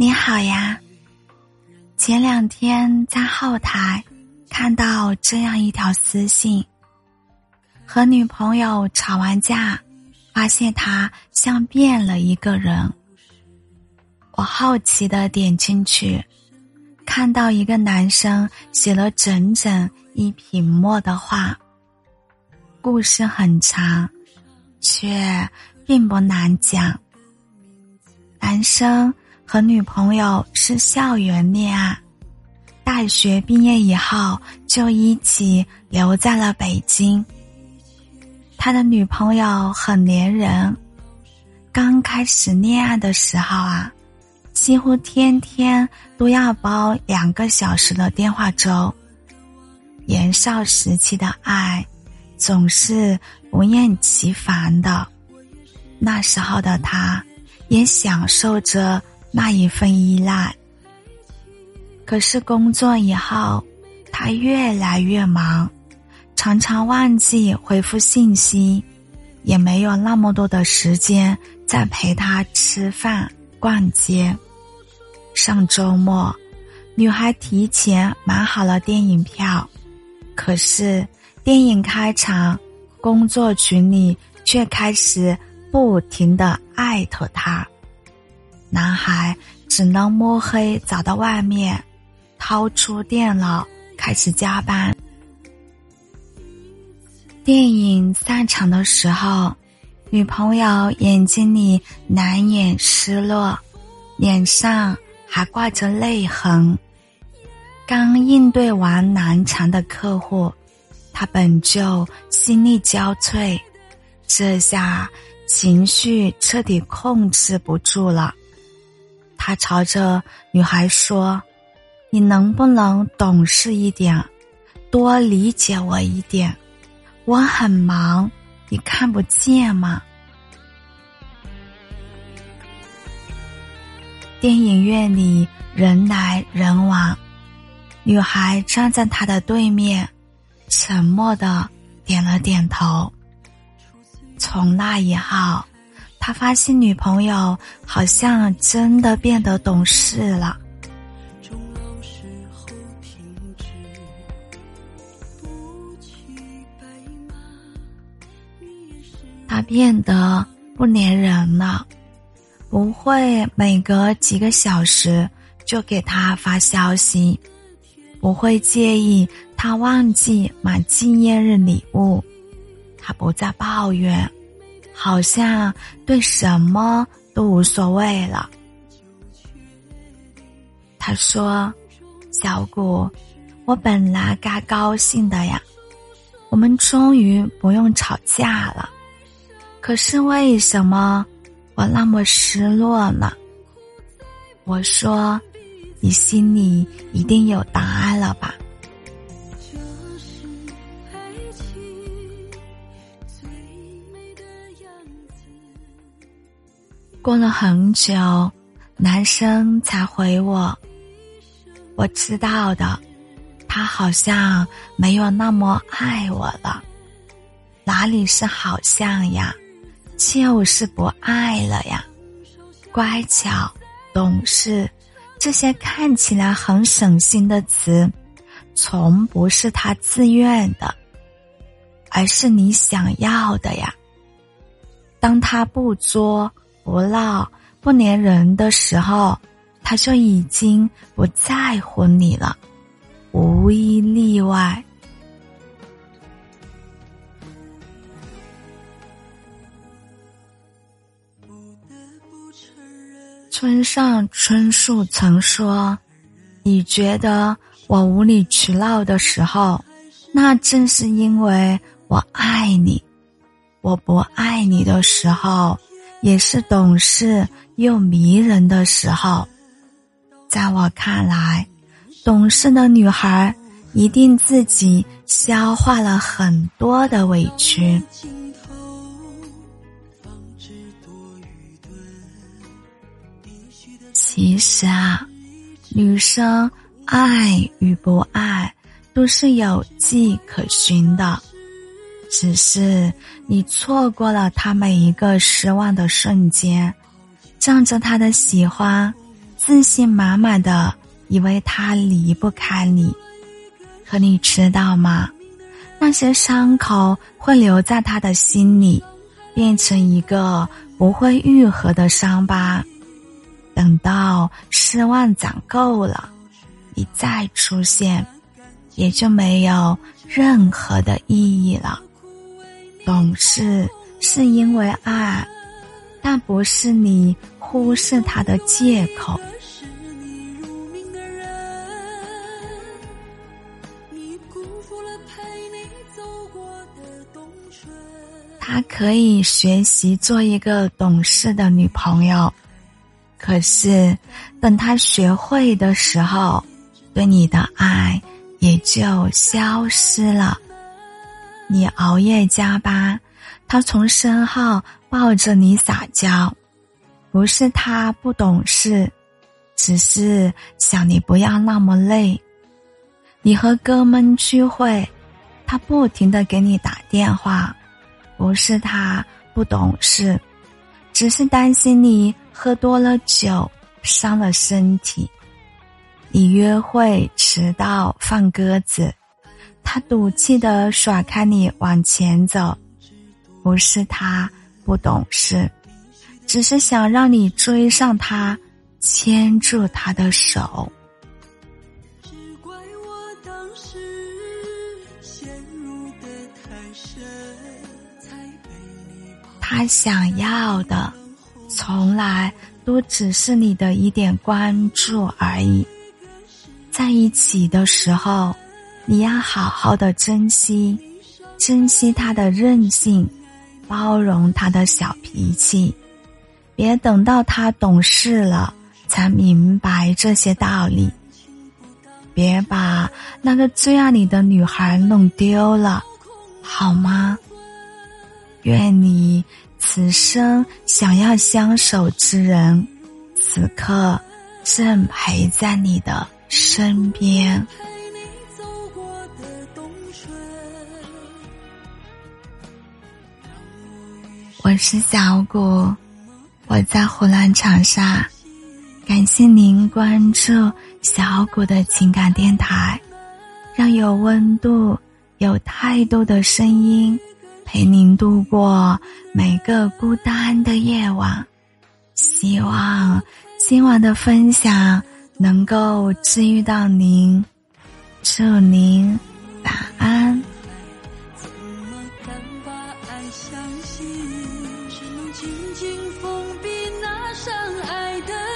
你好呀。前两天在后台看到这样一条私信：和女朋友吵完架，发现他像变了一个人。我好奇的点进去，看到一个男生写了整整一屏幕的话。故事很长，却并不难讲。男生。和女朋友是校园恋爱，大学毕业以后就一起留在了北京。他的女朋友很粘人，刚开始恋爱的时候啊，几乎天天都要煲两个小时的电话粥。年少时期的爱，总是不厌其烦的。那时候的他，也享受着。那一份依赖。可是工作以后，他越来越忙，常常忘记回复信息，也没有那么多的时间再陪他吃饭、逛街。上周末，女孩提前买好了电影票，可是电影开场，工作群里却开始不停的艾特他。男孩只能摸黑找到外面，掏出电脑开始加班。电影散场的时候，女朋友眼睛里难掩失落，脸上还挂着泪痕。刚应对完难缠的客户，他本就心力交瘁，这下情绪彻底控制不住了。他朝着女孩说：“你能不能懂事一点，多理解我一点？我很忙，你看不见吗？”电影院里人来人往，女孩站在他的对面，沉默的点了点头。从那以后。他发现女朋友好像真的变得懂事了。他变得不粘人了，不会每隔几个小时就给他发消息，不会介意他忘记买纪念日礼物，他不再抱怨。好像对什么都无所谓了。他说：“小谷，我本来该高兴的呀，我们终于不用吵架了。可是为什么我那么失落呢？”我说：“你心里一定有答案了吧？”过了很久，男生才回我。我知道的，他好像没有那么爱我了。哪里是好像呀，就是不爱了呀。乖巧、懂事，这些看起来很省心的词，从不是他自愿的，而是你想要的呀。当他不作。不闹不粘人的时候，他就已经不在乎你了，无一例外。村上春树曾说：“你觉得我无理取闹的时候，那正是因为我爱你；我不爱你的时候。”也是懂事又迷人的时候，在我看来，懂事的女孩一定自己消化了很多的委屈。其实啊，女生爱与不爱都是有迹可循的。只是你错过了他每一个失望的瞬间，仗着他的喜欢，自信满满的，以为他离不开你。可你知道吗？那些伤口会留在他的心里，变成一个不会愈合的伤疤。等到失望攒够了，你再出现，也就没有任何的意义了。懂事是因为爱，但不是你忽视他的借口。他可以学习做一个懂事的女朋友。可是，等他学会的时候，对你的爱也就消失了。你熬夜加班，他从身后抱着你撒娇，不是他不懂事，只是想你不要那么累。你和哥们聚会，他不停的给你打电话，不是他不懂事，只是担心你。喝多了酒，伤了身体。你约会迟到放鸽子，他赌气的甩开你往前走，不是他不懂事，只是想让你追上他，牵住他的手。他想要的。从来都只是你的一点关注而已。在一起的时候，你要好好的珍惜，珍惜他的任性，包容他的小脾气，别等到他懂事了才明白这些道理。别把那个最爱你的女孩弄丢了，好吗？愿你。此生想要相守之人，此刻正陪在你的身边。我是小谷，我在湖南长沙，感谢您关注小谷的情感电台，让有温度、有态度的声音。陪您度过每个孤单的夜晚，希望今晚的分享能够治愈到您，祝您晚安。紧紧封闭那扇爱的